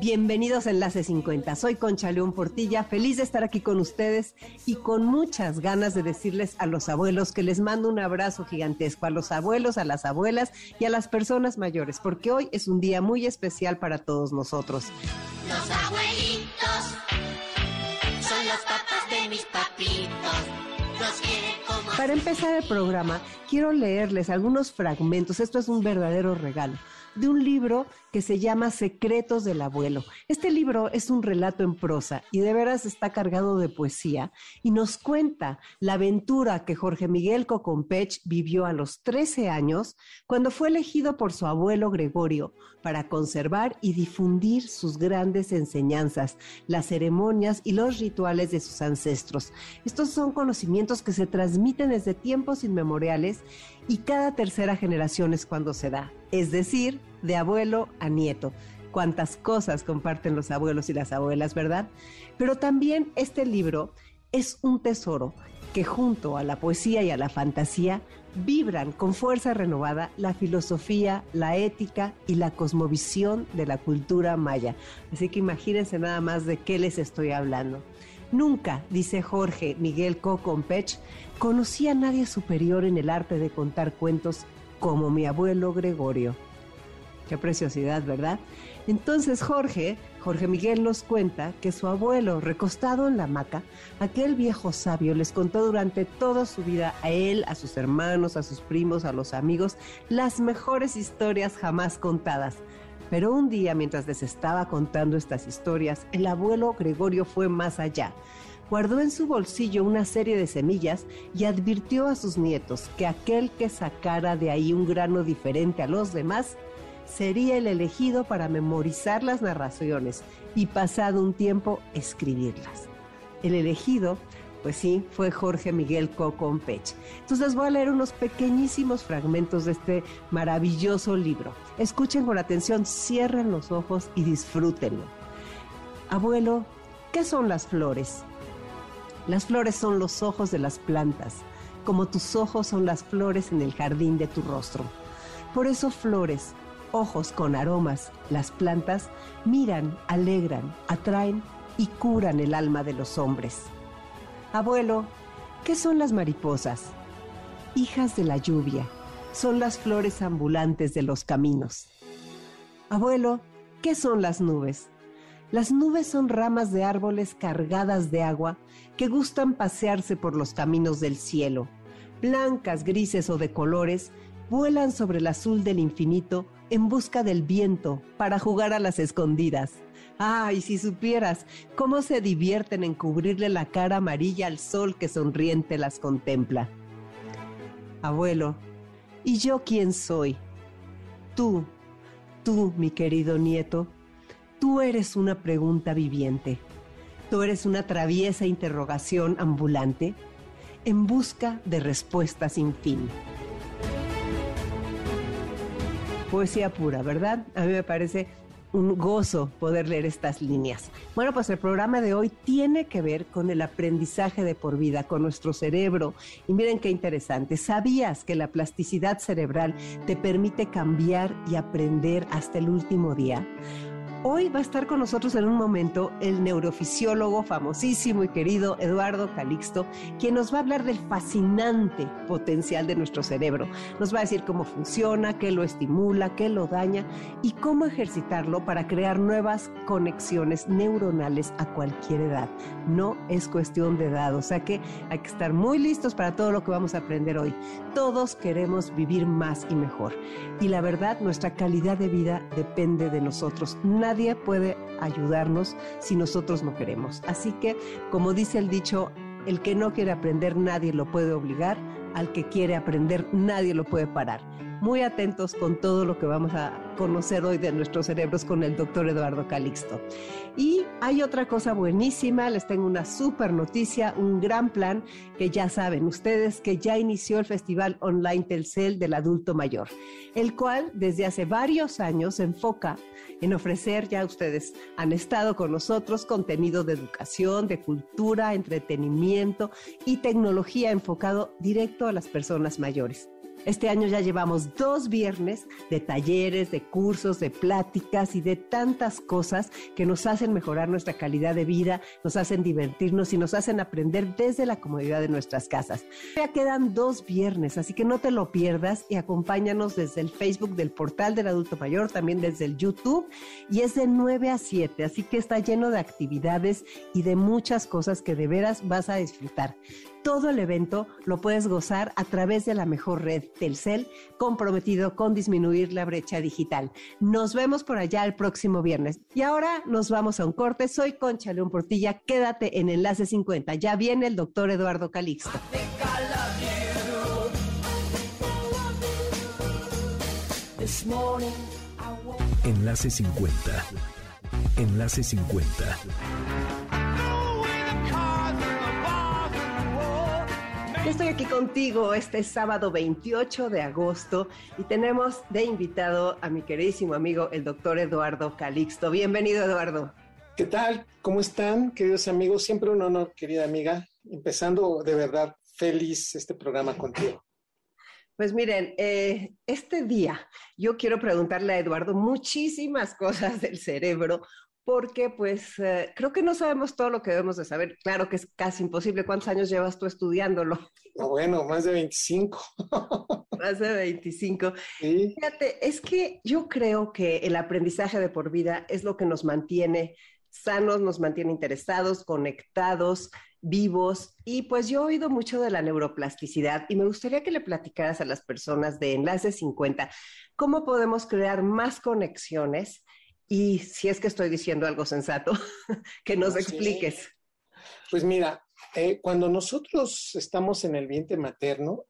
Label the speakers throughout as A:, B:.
A: Bienvenidos a Enlace 50. Soy Concha León Portilla, feliz de estar aquí con ustedes y con muchas ganas de decirles a los abuelos que les mando un abrazo gigantesco, a los abuelos, a las abuelas y a las personas mayores, porque hoy es un día muy especial para todos nosotros.
B: Los abuelitos son los papás de mis papitos. Los quieren como
A: Para empezar el programa, quiero leerles algunos fragmentos, esto es un verdadero regalo de un libro que se llama Secretos del Abuelo. Este libro es un relato en prosa y de veras está cargado de poesía y nos cuenta la aventura que Jorge Miguel Cocompech vivió a los 13 años cuando fue elegido por su abuelo Gregorio para conservar y difundir sus grandes enseñanzas, las ceremonias y los rituales de sus ancestros. Estos son conocimientos que se transmiten desde tiempos inmemoriales y cada tercera generación es cuando se da, es decir, de abuelo a nieto. Cuántas cosas comparten los abuelos y las abuelas, ¿verdad? Pero también este libro es un tesoro que junto a la poesía y a la fantasía vibran con fuerza renovada la filosofía, la ética y la cosmovisión de la cultura maya. Así que imagínense nada más de qué les estoy hablando. Nunca, dice Jorge Miguel Cocompech, conocí a nadie superior en el arte de contar cuentos como mi abuelo Gregorio. Qué preciosidad, ¿verdad? Entonces Jorge, Jorge Miguel nos cuenta que su abuelo, recostado en la hamaca, aquel viejo sabio les contó durante toda su vida a él, a sus hermanos, a sus primos, a los amigos, las mejores historias jamás contadas. Pero un día, mientras les estaba contando estas historias, el abuelo Gregorio fue más allá. Guardó en su bolsillo una serie de semillas y advirtió a sus nietos que aquel que sacara de ahí un grano diferente a los demás sería el elegido para memorizar las narraciones y pasado un tiempo escribirlas. El elegido pues sí, fue Jorge Miguel Cocompech. Entonces voy a leer unos pequeñísimos fragmentos de este maravilloso libro. Escuchen con atención, cierren los ojos y disfrútenlo. Abuelo, ¿qué son las flores? Las flores son los ojos de las plantas, como tus ojos son las flores en el jardín de tu rostro. Por eso flores, ojos con aromas, las plantas miran, alegran, atraen y curan el alma de los hombres. Abuelo, ¿qué son las mariposas? Hijas de la lluvia, son las flores ambulantes de los caminos. Abuelo, ¿qué son las nubes? Las nubes son ramas de árboles cargadas de agua que gustan pasearse por los caminos del cielo. Blancas, grises o de colores, vuelan sobre el azul del infinito en busca del viento para jugar a las escondidas. Ay, si supieras cómo se divierten en cubrirle la cara amarilla al sol que sonriente las contempla. Abuelo, ¿y yo quién soy? Tú, tú, mi querido nieto, tú eres una pregunta viviente. Tú eres una traviesa interrogación ambulante en busca de respuestas sin fin. Poesía pura, ¿verdad? A mí me parece un gozo poder leer estas líneas. Bueno, pues el programa de hoy tiene que ver con el aprendizaje de por vida, con nuestro cerebro. Y miren qué interesante. ¿Sabías que la plasticidad cerebral te permite cambiar y aprender hasta el último día? Hoy va a estar con nosotros en un momento el neurofisiólogo famosísimo y querido Eduardo Calixto, quien nos va a hablar del fascinante potencial de nuestro cerebro. Nos va a decir cómo funciona, qué lo estimula, qué lo daña y cómo ejercitarlo para crear nuevas conexiones neuronales a cualquier edad. No es cuestión de edad, o sea que hay que estar muy listos para todo lo que vamos a aprender hoy. Todos queremos vivir más y mejor. Y la verdad, nuestra calidad de vida depende de nosotros. Nadie puede ayudarnos si nosotros no queremos. Así que, como dice el dicho, el que no quiere aprender nadie lo puede obligar, al que quiere aprender nadie lo puede parar. Muy atentos con todo lo que vamos a conocer hoy de nuestros cerebros con el doctor Eduardo Calixto. Y hay otra cosa buenísima, les tengo una super noticia, un gran plan que ya saben ustedes que ya inició el Festival Online Telcel del Adulto Mayor, el cual desde hace varios años se enfoca en ofrecer, ya ustedes han estado con nosotros, contenido de educación, de cultura, entretenimiento y tecnología enfocado directo a las personas mayores. Este año ya llevamos dos viernes de talleres, de cursos, de pláticas y de tantas cosas que nos hacen mejorar nuestra calidad de vida, nos hacen divertirnos y nos hacen aprender desde la comodidad de nuestras casas. Ya quedan dos viernes, así que no te lo pierdas y acompáñanos desde el Facebook del portal del adulto mayor, también desde el YouTube y es de 9 a 7, así que está lleno de actividades y de muchas cosas que de veras vas a disfrutar. Todo el evento lo puedes gozar a través de la mejor red Telcel, comprometido con disminuir la brecha digital. Nos vemos por allá el próximo viernes. Y ahora nos vamos a un corte. Soy Concha León Portilla. Quédate en Enlace 50. Ya viene el doctor Eduardo Calixto.
C: Enlace 50. Enlace 50.
A: Estoy aquí contigo este sábado 28 de agosto y tenemos de invitado a mi queridísimo amigo, el doctor Eduardo Calixto. Bienvenido, Eduardo.
D: ¿Qué tal? ¿Cómo están, queridos amigos? Siempre un honor, querida amiga. Empezando de verdad feliz este programa contigo.
A: Pues miren, eh, este día yo quiero preguntarle a Eduardo muchísimas cosas del cerebro, porque pues eh, creo que no sabemos todo lo que debemos de saber. Claro que es casi imposible. ¿Cuántos años llevas tú estudiándolo?
D: No, bueno, más de 25.
A: más de 25. Fíjate, es que yo creo que el aprendizaje de por vida es lo que nos mantiene sanos, nos mantiene interesados, conectados, vivos. Y pues yo he oído mucho de la neuroplasticidad y me gustaría que le platicaras a las personas de Enlace 50 cómo podemos crear más conexiones y si es que estoy diciendo algo sensato, que nos expliques.
D: Pues mira, eh, cuando nosotros estamos en el vientre materno,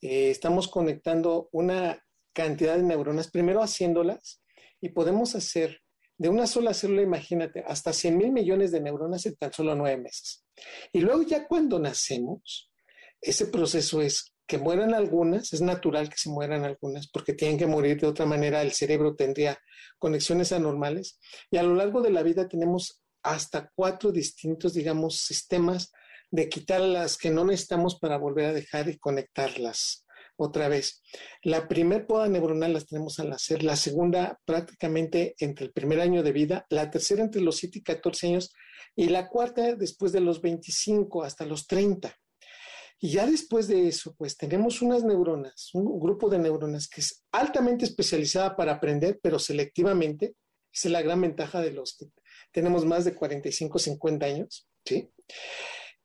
D: eh, estamos conectando una cantidad de neuronas, primero haciéndolas, y podemos hacer de una sola célula, imagínate, hasta 100 mil millones de neuronas en tan solo nueve meses. Y luego ya cuando nacemos, ese proceso es que mueran algunas, es natural que se mueran algunas porque tienen que morir de otra manera, el cerebro tendría conexiones anormales y a lo largo de la vida tenemos hasta cuatro distintos, digamos, sistemas de quitar las que no necesitamos para volver a dejar y conectarlas otra vez. La primer poda neuronal las tenemos al nacer, la segunda prácticamente entre el primer año de vida, la tercera entre los 7 y 14 años y la cuarta después de los 25 hasta los 30. Y ya después de eso, pues tenemos unas neuronas, un grupo de neuronas que es altamente especializada para aprender, pero selectivamente. Esa es la gran ventaja de los que tenemos más de 45, 50 años, ¿sí?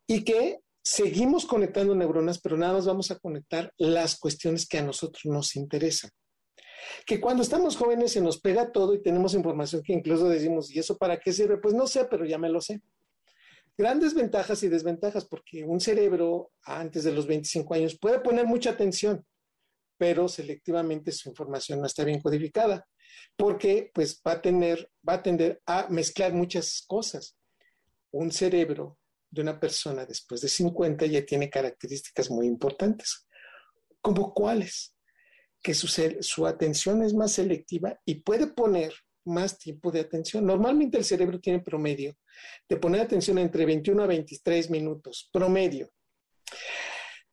D: Y que seguimos conectando neuronas, pero nada más vamos a conectar las cuestiones que a nosotros nos interesan. Que cuando estamos jóvenes se nos pega todo y tenemos información que incluso decimos, ¿y eso para qué sirve? Pues no sé, pero ya me lo sé grandes ventajas y desventajas, porque un cerebro antes de los 25 años puede poner mucha atención, pero selectivamente su información no está bien codificada, porque pues va a tener, va a tender a mezclar muchas cosas. Un cerebro de una persona después de 50 ya tiene características muy importantes, como cuáles, que su, su atención es más selectiva y puede poner más tiempo de atención. Normalmente el cerebro tiene promedio de poner atención entre 21 a 23 minutos, promedio.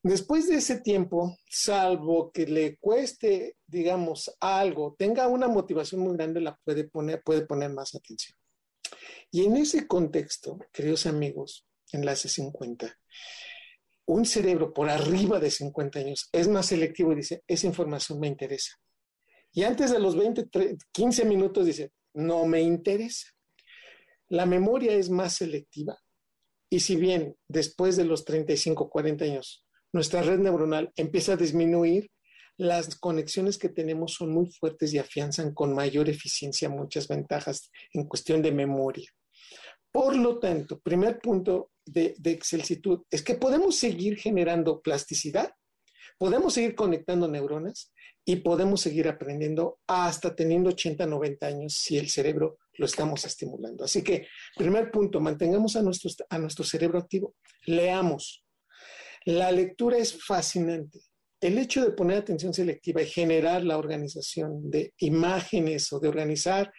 D: Después de ese tiempo, salvo que le cueste, digamos, algo, tenga una motivación muy grande, la puede poner, puede poner más atención. Y en ese contexto, queridos amigos, enlace 50, un cerebro por arriba de 50 años es más selectivo y dice, esa información me interesa. Y antes de los 20, 15 minutos dice, no me interesa. La memoria es más selectiva. Y si bien después de los 35, 40 años, nuestra red neuronal empieza a disminuir, las conexiones que tenemos son muy fuertes y afianzan con mayor eficiencia muchas ventajas en cuestión de memoria. Por lo tanto, primer punto de, de es que podemos seguir generando plasticidad podemos seguir conectando neuronas y podemos seguir aprendiendo hasta teniendo 80, 90 años si el cerebro lo estamos estimulando. Así que, primer punto, mantengamos a nuestro, a nuestro cerebro activo. Leamos. La lectura es fascinante. El hecho de poner atención selectiva y generar la organización de imágenes o de organizar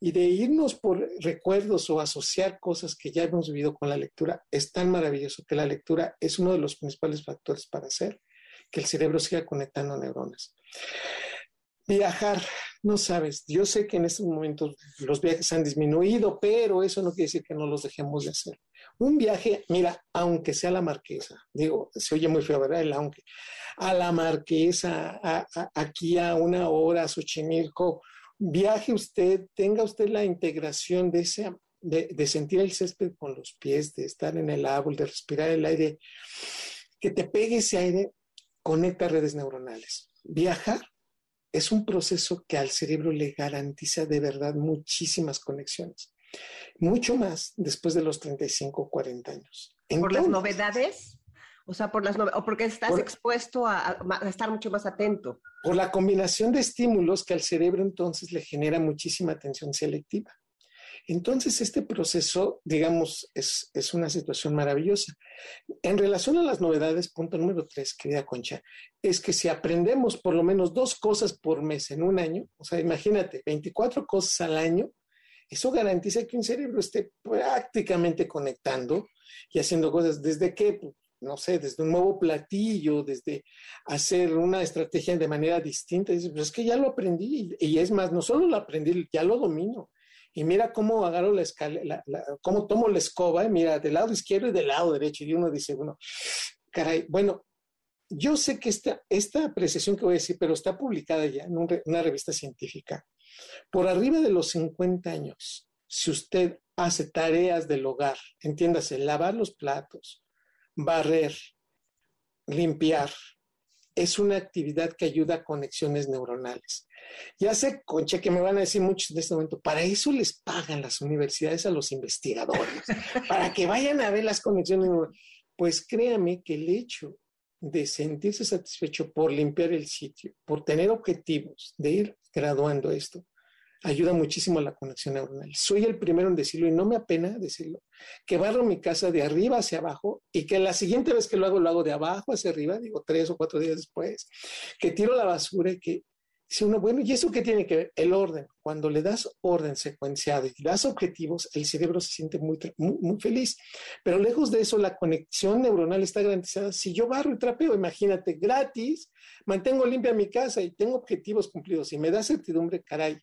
D: y de irnos por recuerdos o asociar cosas que ya hemos vivido con la lectura es tan maravilloso que la lectura es uno de los principales factores para hacer que el cerebro siga conectando neuronas. Viajar, no sabes, yo sé que en estos momentos los viajes han disminuido, pero eso no quiere decir que no los dejemos de hacer. Un viaje, mira, aunque sea la marquesa, digo, se oye muy feo, ¿verdad? El aunque, a la marquesa, aquí a una hora, a Xochimilco, viaje usted, tenga usted la integración de, ese, de, de sentir el césped con los pies, de estar en el árbol, de respirar el aire, que te pegue ese aire, conecta redes neuronales. Viajar es un proceso que al cerebro le garantiza de verdad muchísimas conexiones. Mucho más después de los 35 o 40 años.
A: ¿Por las novedades? O sea, por las o porque estás por, expuesto a, a, estar mucho más atento.
D: Por la combinación de estímulos que al cerebro entonces le genera muchísima atención selectiva. Entonces, este proceso, digamos, es, es, una situación maravillosa. En relación a las novedades, punto número tres, querida Concha, es que si aprendemos por lo menos dos cosas por mes en un año, o sea, imagínate, 24 cosas al año, eso garantiza que un cerebro esté prácticamente conectando y haciendo cosas desde que, no sé, desde un nuevo platillo, desde hacer una estrategia de manera distinta. Pues es que ya lo aprendí y es más, no solo lo aprendí, ya lo domino y mira cómo agarro la escalera, cómo tomo la escoba, y mira, del lado izquierdo y del lado derecho, y uno dice, bueno, caray, bueno, yo sé que esta, esta apreciación que voy a decir, pero está publicada ya en un, una revista científica. Por arriba de los 50 años, si usted hace tareas del hogar, entiéndase, lavar los platos, barrer, limpiar, es una actividad que ayuda a conexiones neuronales. Ya sé, Concha, que me van a decir muchos en este momento, para eso les pagan las universidades a los investigadores, para que vayan a ver las conexiones neuronales. Pues créame que el hecho de sentirse satisfecho por limpiar el sitio, por tener objetivos, de ir graduando esto, ayuda muchísimo a la conexión neuronal. Soy el primero en decirlo y no me apena decirlo, que barro mi casa de arriba hacia abajo y que la siguiente vez que lo hago, lo hago de abajo hacia arriba, digo tres o cuatro días después, que tiro la basura y que Dice uno, bueno, ¿y eso qué tiene que ver? El orden. Cuando le das orden secuenciado y das objetivos, el cerebro se siente muy, muy, muy, feliz. Pero lejos de eso, la conexión neuronal está garantizada. Si yo barro y trapeo, imagínate, gratis, mantengo limpia mi casa y tengo objetivos cumplidos y me da certidumbre, caray,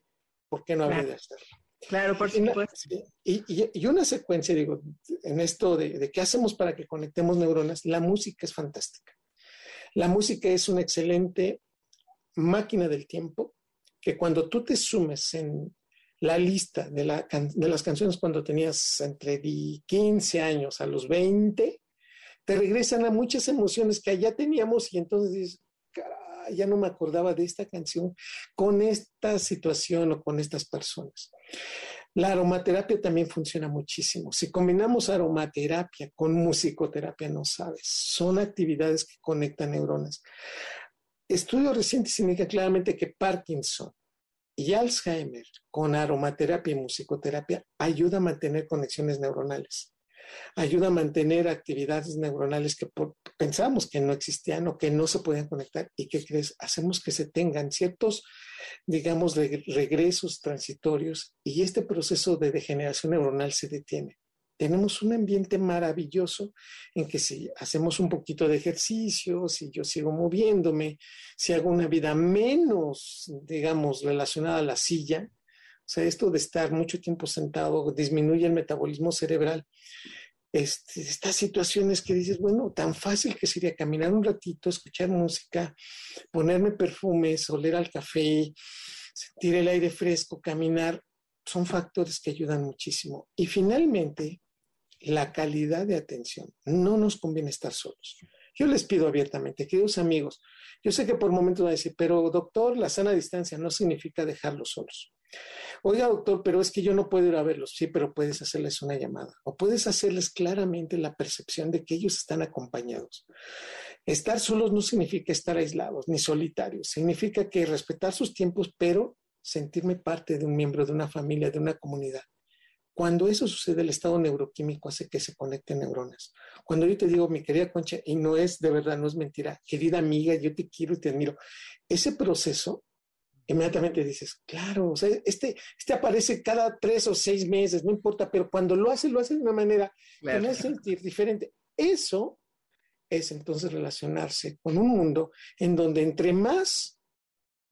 D: ¿por qué no habría
A: claro.
D: de hacerlo?
A: Claro, por supuesto.
D: Y, y, y, una secuencia, digo, en esto de, de qué hacemos para que conectemos neuronas, la música es fantástica. La música es un excelente máquina del tiempo que cuando tú te sumes en la lista de, la, de las canciones cuando tenías entre 15 años a los 20, te regresan a muchas emociones que allá teníamos y entonces dices, ya no me acordaba de esta canción con esta situación o con estas personas. La aromaterapia también funciona muchísimo. Si combinamos aromaterapia con musicoterapia, no sabes, son actividades que conectan neuronas. Estudios recientes indican claramente que Parkinson y Alzheimer con aromaterapia y musicoterapia ayuda a mantener conexiones neuronales, ayuda a mantener actividades neuronales que por, pensábamos que no existían o que no se podían conectar y que crees, hacemos que se tengan ciertos, digamos, regresos transitorios y este proceso de degeneración neuronal se detiene. Tenemos un ambiente maravilloso en que si hacemos un poquito de ejercicio, si yo sigo moviéndome, si hago una vida menos, digamos, relacionada a la silla, o sea, esto de estar mucho tiempo sentado disminuye el metabolismo cerebral. Este, estas situaciones que dices, bueno, tan fácil que sería caminar un ratito, escuchar música, ponerme perfumes, oler al café, sentir el aire fresco, caminar, son factores que ayudan muchísimo. Y finalmente, la calidad de atención. No nos conviene estar solos. Yo les pido abiertamente, queridos amigos, yo sé que por momentos van a decir, pero doctor, la sana distancia no significa dejarlos solos. Oiga, doctor, pero es que yo no puedo ir a verlos. Sí, pero puedes hacerles una llamada o puedes hacerles claramente la percepción de que ellos están acompañados. Estar solos no significa estar aislados ni solitarios, significa que respetar sus tiempos, pero sentirme parte de un miembro de una familia, de una comunidad. Cuando eso sucede, el estado neuroquímico hace que se conecten neuronas. Cuando yo te digo, mi querida Concha, y no es de verdad, no es mentira, querida amiga, yo te quiero y te admiro, ese proceso, inmediatamente dices, claro, o sea, este, este aparece cada tres o seis meses, no importa, pero cuando lo hace, lo hace de una manera claro. que me hace sentir diferente. Eso es entonces relacionarse con un mundo en donde entre más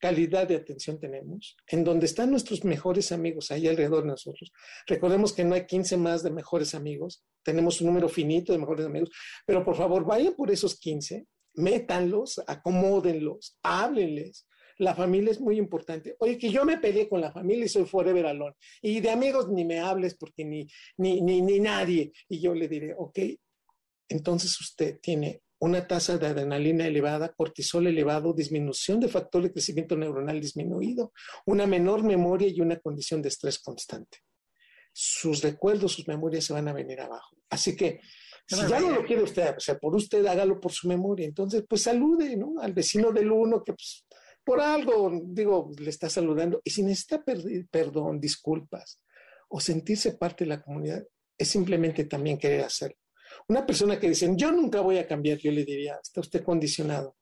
D: calidad de atención tenemos, en donde están nuestros mejores amigos ahí alrededor de nosotros. Recordemos que no hay 15 más de mejores amigos, tenemos un número finito de mejores amigos, pero por favor vayan por esos 15, métanlos, acomódenlos, háblenles. La familia es muy importante. Oye, que yo me peleé con la familia y soy forever alone. Y de amigos ni me hables porque ni, ni, ni, ni nadie. Y yo le diré, ok, entonces usted tiene una tasa de adrenalina elevada, cortisol elevado, disminución de factor de crecimiento neuronal disminuido, una menor memoria y una condición de estrés constante. Sus recuerdos, sus memorias se van a venir abajo. Así que, si ya no lo quiere usted, o sea, por usted, hágalo por su memoria. Entonces, pues salude, ¿no? Al vecino del uno que, pues, por algo, digo, le está saludando. Y si necesita perdón, disculpas o sentirse parte de la comunidad, es simplemente también querer hacerlo. Una persona que dice, yo nunca voy a cambiar, yo le diría, está usted condicionado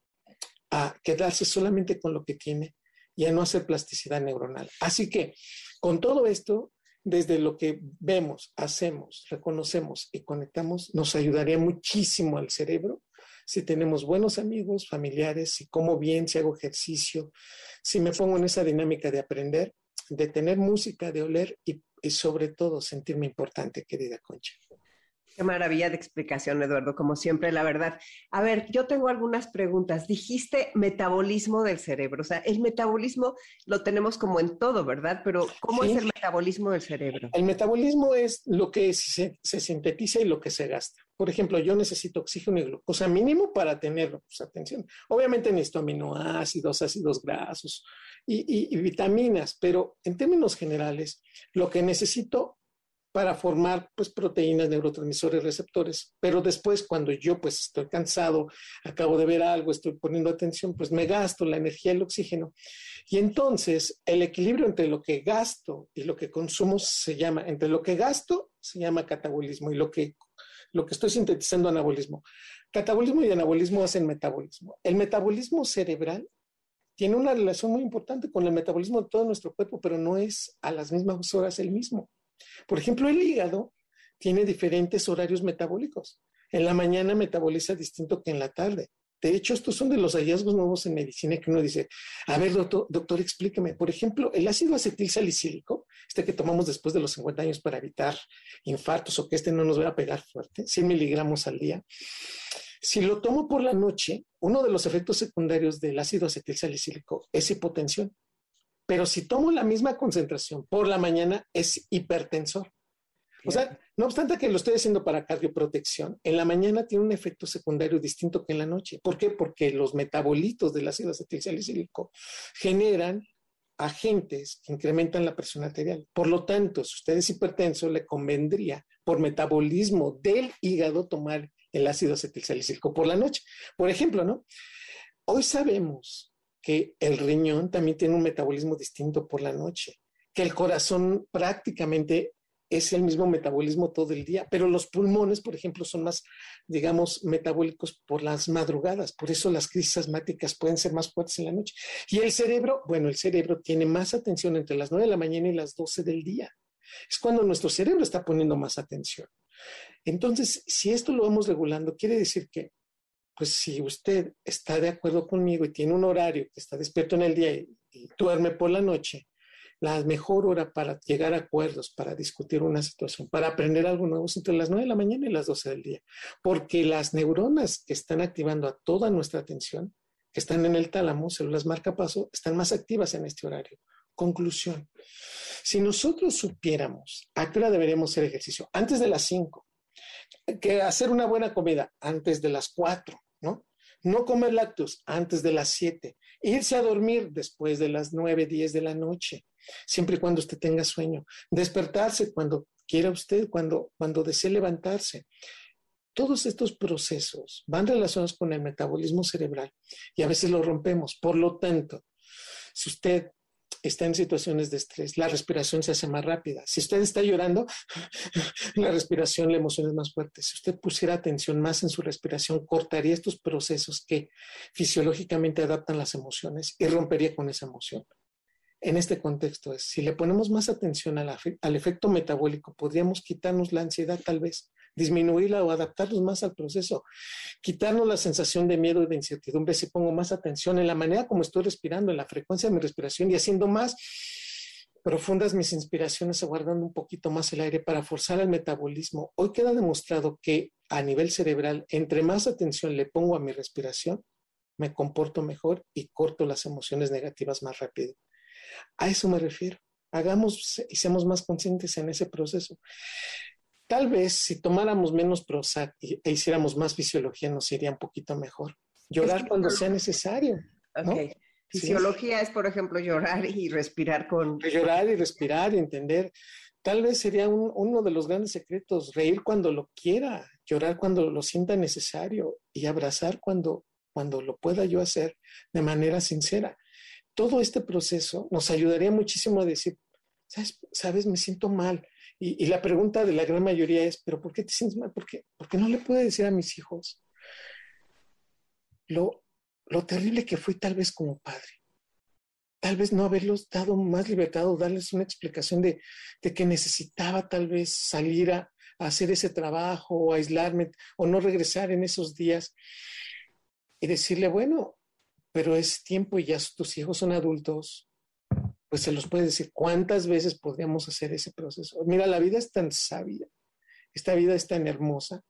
D: a quedarse solamente con lo que tiene y a no hacer plasticidad neuronal. Así que con todo esto, desde lo que vemos, hacemos, reconocemos y conectamos, nos ayudaría muchísimo al cerebro si tenemos buenos amigos, familiares, si como bien, si hago ejercicio, si me pongo en esa dinámica de aprender, de tener música, de oler y, y sobre todo sentirme importante, querida Concha.
A: Qué maravilla de explicación, Eduardo, como siempre, la verdad. A ver, yo tengo algunas preguntas. Dijiste metabolismo del cerebro, o sea, el metabolismo lo tenemos como en todo, ¿verdad? Pero ¿cómo sí. es el metabolismo del cerebro?
D: El metabolismo es lo que se, se, sintetiza y lo que se gasta. Por ejemplo, yo necesito oxígeno y glucosa mínimo para tenerlo. Pues atención. Obviamente necesito aminoácidos, ácidos grasos y, y, y vitaminas, pero en términos generales, lo que necesito para formar pues proteínas, neurotransmisores, receptores. Pero después cuando yo pues estoy cansado, acabo de ver algo, estoy poniendo atención, pues me gasto la energía el oxígeno. Y entonces el equilibrio entre lo que gasto y lo que consumo se llama, entre lo que gasto se llama catabolismo y lo que, lo que estoy sintetizando anabolismo. Catabolismo y anabolismo hacen metabolismo. El metabolismo cerebral tiene una relación muy importante con el metabolismo de todo nuestro cuerpo, pero no es a las mismas horas el mismo. Por ejemplo, el hígado tiene diferentes horarios metabólicos. En la mañana metaboliza distinto que en la tarde. De hecho, estos son de los hallazgos nuevos en medicina que uno dice, a ver, doctor, doctor, explíqueme. Por ejemplo, el ácido acetil salicílico, este que tomamos después de los 50 años para evitar infartos o que este no nos vaya a pegar fuerte, 100 miligramos al día. Si lo tomo por la noche, uno de los efectos secundarios del ácido acetil salicílico es hipotensión. Pero si tomo la misma concentración por la mañana, es hipertensor. O sea, no obstante que lo estoy haciendo para cardioprotección, en la mañana tiene un efecto secundario distinto que en la noche. ¿Por qué? Porque los metabolitos del ácido acetilsalicílico generan agentes que incrementan la presión arterial. Por lo tanto, si usted es hipertenso, le convendría por metabolismo del hígado tomar el ácido acetilsalicílico por la noche. Por ejemplo, ¿no? Hoy sabemos que el riñón también tiene un metabolismo distinto por la noche, que el corazón prácticamente es el mismo metabolismo todo el día, pero los pulmones, por ejemplo, son más, digamos, metabólicos por las madrugadas, por eso las crisis asmáticas pueden ser más fuertes en la noche. Y el cerebro, bueno, el cerebro tiene más atención entre las 9 de la mañana y las 12 del día. Es cuando nuestro cerebro está poniendo más atención. Entonces, si esto lo vamos regulando, quiere decir que pues si usted está de acuerdo conmigo y tiene un horario que está despierto en el día y, y duerme por la noche, la mejor hora para llegar a acuerdos, para discutir una situación, para aprender algo nuevo es entre las 9 de la mañana y las 12 del día, porque las neuronas que están activando a toda nuestra atención, que están en el tálamo, células marcapaso, están más activas en este horario. Conclusión. Si nosotros supiéramos a qué hora deberíamos hacer ejercicio, antes de las 5, que hacer una buena comida antes de las 4, ¿no? No comer lácteos antes de las 7, irse a dormir después de las 9, 10 de la noche, siempre y cuando usted tenga sueño, despertarse cuando quiera usted, cuando, cuando desee levantarse. todos estos procesos van relacionados con el metabolismo cerebral y a veces lo rompemos. Por lo tanto, si usted está en situaciones de estrés, la respiración se hace más rápida. Si usted está llorando, la respiración, la emoción es más fuerte. Si usted pusiera atención más en su respiración, cortaría estos procesos que fisiológicamente adaptan las emociones y rompería con esa emoción. En este contexto es, si le ponemos más atención al, efecto metabólico, podríamos quitarnos la ansiedad tal vez disminuirla o adaptarnos más al proceso, quitarnos la sensación de miedo y de incertidumbre si pongo más atención en la manera como estoy respirando, en la frecuencia de mi respiración y haciendo más profundas mis inspiraciones, aguardando un poquito más el aire para forzar el metabolismo. Hoy queda demostrado que a nivel cerebral, entre más atención le pongo a mi respiración, me comporto mejor y corto las emociones negativas más rápido. A eso me refiero. Hagamos y seamos más conscientes en ese proceso. Tal vez si tomáramos menos Prozac e hiciéramos más fisiología nos iría un poquito mejor. Llorar cuando sea necesario.
A: Fisiología es, por ejemplo, llorar y respirar con...
D: Llorar y respirar y entender. Tal vez sería uno de los grandes secretos, reír cuando lo quiera, llorar cuando lo sienta necesario y abrazar cuando, cuando lo pueda yo hacer de manera sincera. Todo este proceso nos ayudaría muchísimo a decir, ¿sabes? ¿Sabes? Me siento mal y, la pregunta de la gran mayoría es, ¿pero por qué te sientes mal? ¿Por qué, Porque no le puedo decir a mis hijos lo, lo terrible que fui tal vez como padre. Tal vez no haberlos dado más libertad o darles una explicación de, de que necesitaba tal vez salir a, a hacer ese trabajo o aislarme o no regresar en esos días y decirle, bueno, pero es tiempo y ya tus hijos son adultos, pues se los puede decir cuántas veces podríamos hacer ese proceso. Mira, la vida es tan sabia, esta vida es tan hermosa,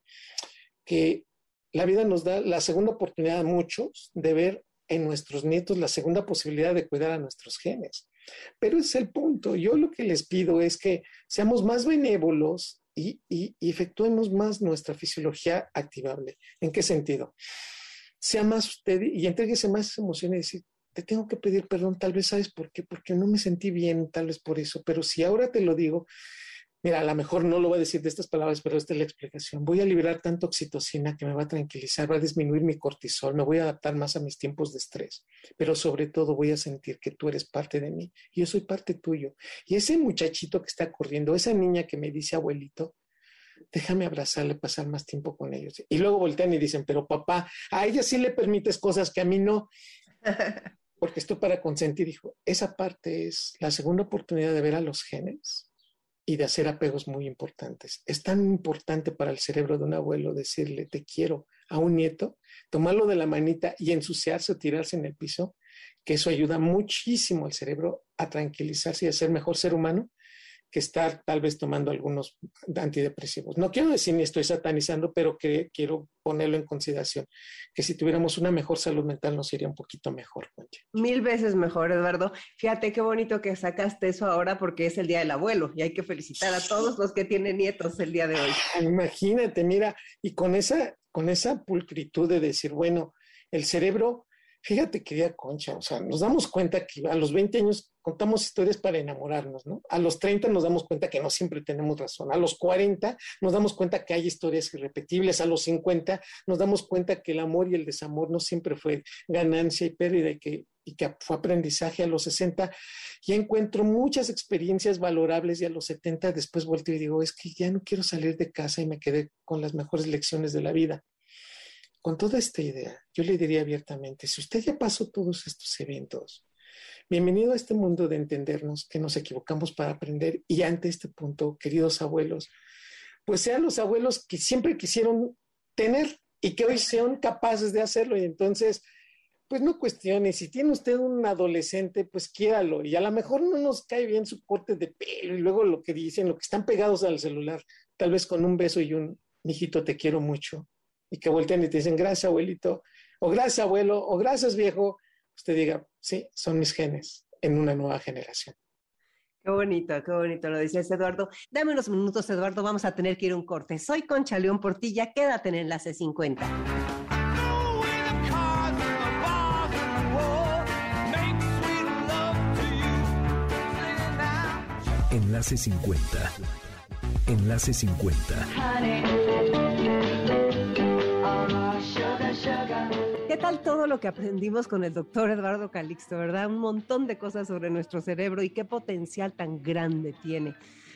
D: que la vida nos da la segunda oportunidad a muchos de ver en nuestros nietos la segunda posibilidad de cuidar a nuestros genes. Pero es el punto. Yo lo que les pido es que seamos más benévolos y efectuemos más nuestra fisiología activable. ¿En qué sentido? Sea más usted y entréguese más emociones y decir, te tengo que pedir perdón, tal vez sabes por qué, porque no me sentí bien, tal vez por eso, pero si ahora te lo digo, mira, a lo mejor no lo voy a decir de estas palabras, pero esta es la explicación. Voy a liberar tanto oxitocina que me va a tranquilizar, va a disminuir mi cortisol, me voy a adaptar más a mis tiempos de estrés, pero sobre todo voy a sentir que tú eres parte de mí y yo soy parte tuyo. Y ese muchachito que está corriendo, esa niña que me dice abuelito, déjame abrazarle, pasar más tiempo con ellos. Y luego voltean y dicen, pero papá, a ella sí le permites cosas que a mí no. porque estoy para consentir, dijo, esa parte es la segunda oportunidad de ver a los genes y de hacer apegos muy importantes. Es tan importante para el cerebro de un abuelo decirle, te quiero a un nieto, tomarlo de la manita y ensuciarse o tirarse en el piso, que eso ayuda muchísimo al cerebro a tranquilizarse y a ser mejor ser humano que estar tal vez tomando algunos antidepresivos. No quiero decir ni estoy satanizando, pero que quiero ponerlo en consideración, que si tuviéramos una mejor salud mental nos iría un poquito mejor.
A: Mil veces mejor, Eduardo. Fíjate qué bonito que sacaste eso ahora porque es el Día del Abuelo y hay que felicitar a todos los que tienen nietos el día de hoy.
D: Imagínate, mira, y con esa, con esa pulcritud de decir, bueno, el cerebro Fíjate, querida Concha, o sea, nos damos cuenta que a los 20 años contamos historias para enamorarnos, ¿no? A los 30 nos damos cuenta que no siempre tenemos razón. A los 40 nos damos cuenta que hay historias irrepetibles. A los 50 nos damos cuenta que el amor y el desamor no siempre fue ganancia y pérdida y que, y que fue aprendizaje. A los 60 y encuentro muchas experiencias valorables y a los 70 después vuelto y digo, es que ya no quiero salir de casa y me quedé con las mejores lecciones de la vida con toda esta idea, yo le diría abiertamente, si usted ya pasó todos estos eventos, bienvenido a este mundo de entendernos que nos equivocamos para aprender y ante este punto, queridos abuelos, pues sean los abuelos que siempre quisieron tener y que hoy sean capaces de hacerlo. Y entonces pues no cuestione, si tiene usted un adolescente, pues quiéralo, y a lo mejor no nos cae bien su corte de pelo y luego lo que dicen, lo que están pegados al celular, tal vez con un beso y un, mijito, te quiero mucho, y que volteen y te dicen, gracias abuelito, o gracias abuelo, o gracias viejo, usted diga, sí, son mis genes en una nueva generación.
A: Qué bonito, qué bonito lo decías, Eduardo. Dame unos minutos, Eduardo, vamos a tener que ir a un corte. Soy Concha León Portilla, quédate en Enlace 50.
C: Enlace 50. Enlace 50.
A: Todo lo que aprendimos con el doctor Eduardo Calixto, verdad? Un montón de cosas sobre nuestro cerebro y qué potencial tan grande tiene.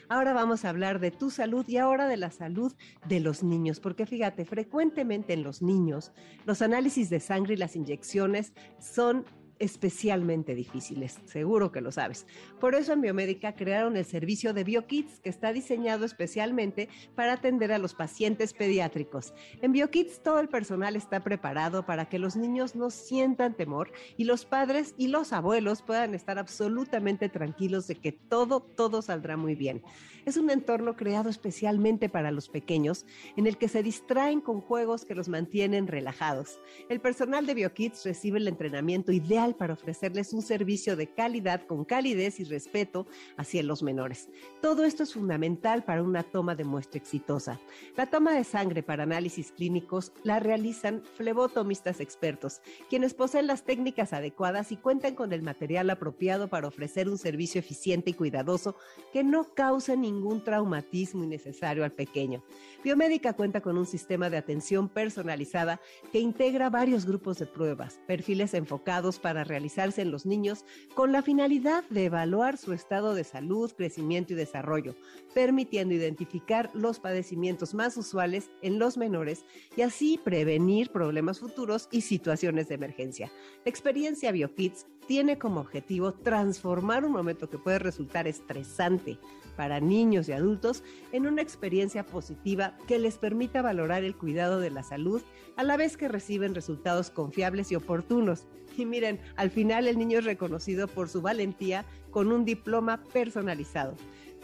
A: Ahora vamos a hablar de tu salud y ahora de la salud de los niños, porque fíjate, frecuentemente en los niños los análisis de sangre y las inyecciones son especialmente difíciles, seguro que lo sabes. Por eso en Biomédica crearon el servicio de BioKids, que está diseñado especialmente para atender a los pacientes pediátricos. En BioKids todo el personal está preparado para que los niños no sientan temor y los padres y los abuelos puedan estar absolutamente tranquilos de que todo, todo saldrá muy bien. Es un entorno creado especialmente para los pequeños, en el que se distraen con juegos que los mantienen relajados. El personal de BioKids recibe el entrenamiento ideal para ofrecerles un servicio de calidad con calidez y respeto hacia los menores. Todo esto es fundamental para una toma de muestra exitosa. La toma de sangre para análisis clínicos la realizan flebotomistas expertos, quienes poseen las técnicas adecuadas y cuentan con el material apropiado para ofrecer un servicio eficiente y cuidadoso que no cause ningún traumatismo innecesario al pequeño. Biomédica cuenta con un sistema de atención personalizada que integra varios grupos de pruebas, perfiles enfocados para realizarse en los niños con la finalidad de evaluar su estado de salud, crecimiento y desarrollo, permitiendo identificar los padecimientos más usuales en los menores y así prevenir problemas futuros y situaciones de emergencia. La experiencia BioKids tiene como objetivo transformar un momento que puede resultar estresante para niños y adultos en una experiencia positiva que les permita valorar el cuidado de la salud a la vez que reciben resultados confiables y oportunos. Y miren, al final el niño es reconocido por su valentía con un diploma personalizado.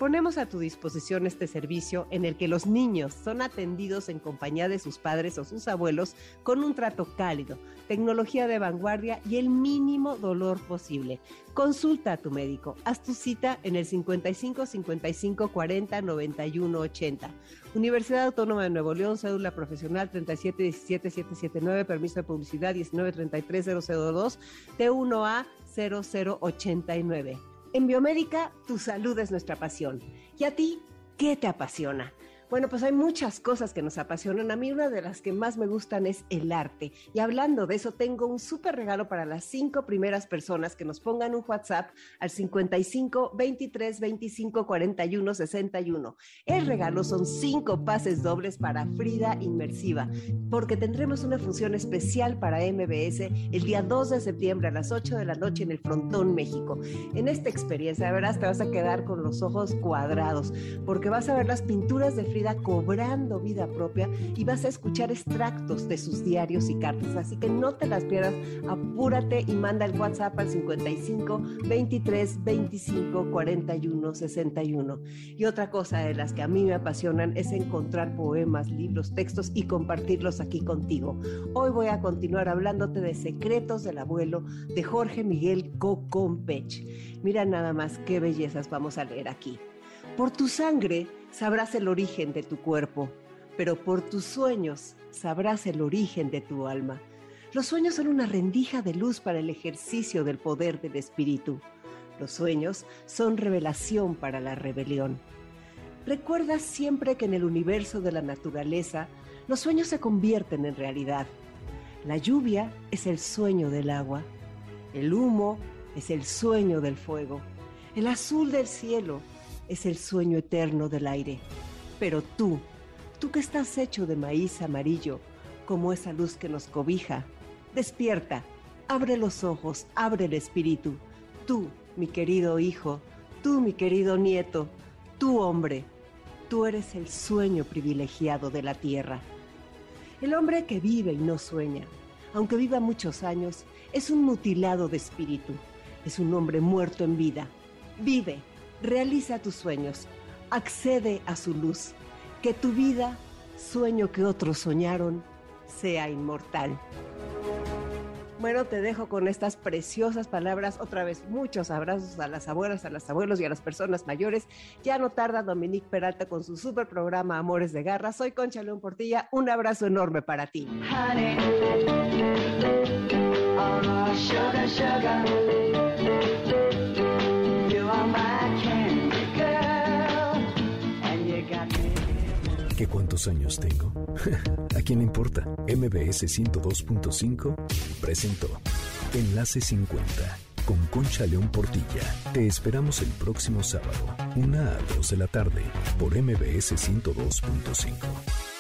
A: Ponemos a tu disposición este servicio en el que los niños son atendidos en compañía de sus padres o sus abuelos con un trato cálido, tecnología de vanguardia y el mínimo dolor posible. Consulta a tu médico. Haz tu cita en el 55 55 40 91 80. Universidad Autónoma de Nuevo León, cédula profesional 37 17 779, permiso de publicidad 19 33 002, T1A 0089. En Biomédica, tu salud es nuestra pasión. ¿Y a ti qué te apasiona? Bueno, pues hay muchas cosas que nos apasionan. A mí una de las que más me gustan es el arte. Y hablando de eso, tengo un súper regalo para las cinco primeras personas que nos pongan un WhatsApp al 55 23 25 41 61. El regalo son cinco pases dobles para Frida Inmersiva, porque tendremos una función especial para MBS el día 2 de septiembre a las 8 de la noche en el Frontón, México. En esta experiencia, verás, te vas a quedar con los ojos cuadrados, porque vas a ver las pinturas de Frida cobrando vida propia y vas a escuchar extractos de sus diarios y cartas. Así que no te las pierdas, apúrate y manda el WhatsApp al 55 23 25 41 61. Y otra cosa de las que a mí me apasionan es encontrar poemas, libros, textos y compartirlos aquí contigo. Hoy voy a continuar hablándote de Secretos del Abuelo de Jorge Miguel Cocompech. Mira nada más qué bellezas vamos a leer aquí. Por tu sangre sabrás el origen de tu cuerpo, pero por tus sueños sabrás el origen de tu alma. Los sueños son una rendija de luz para el ejercicio del poder del espíritu. Los sueños son revelación para la rebelión. Recuerda siempre que en el universo de la naturaleza los sueños se convierten en realidad. La lluvia es el sueño del agua, el humo es el sueño del fuego, el azul del cielo es el sueño eterno del aire. Pero tú, tú que estás hecho de maíz amarillo, como esa luz que nos cobija, despierta, abre los ojos, abre el espíritu. Tú, mi querido hijo, tú, mi querido nieto, tú, hombre, tú eres el sueño privilegiado de la tierra. El hombre que vive y no sueña, aunque viva muchos años, es un mutilado de espíritu, es un hombre muerto en vida. Vive, Realiza tus sueños, accede a su luz, que tu vida, sueño que otros soñaron, sea inmortal. Bueno, te dejo con estas preciosas palabras. Otra vez, muchos abrazos a las abuelas, a los abuelos y a las personas mayores. Ya no tarda Dominique Peralta con su super programa Amores de Garra. Soy Concha León Portilla. Un abrazo enorme para ti.
C: ¿Qué cuántos años tengo? ¿A quién le importa? MBS 102.5 presentó Enlace 50 con Concha León Portilla. Te esperamos el próximo sábado, una a 2 de la tarde, por MBS 102.5.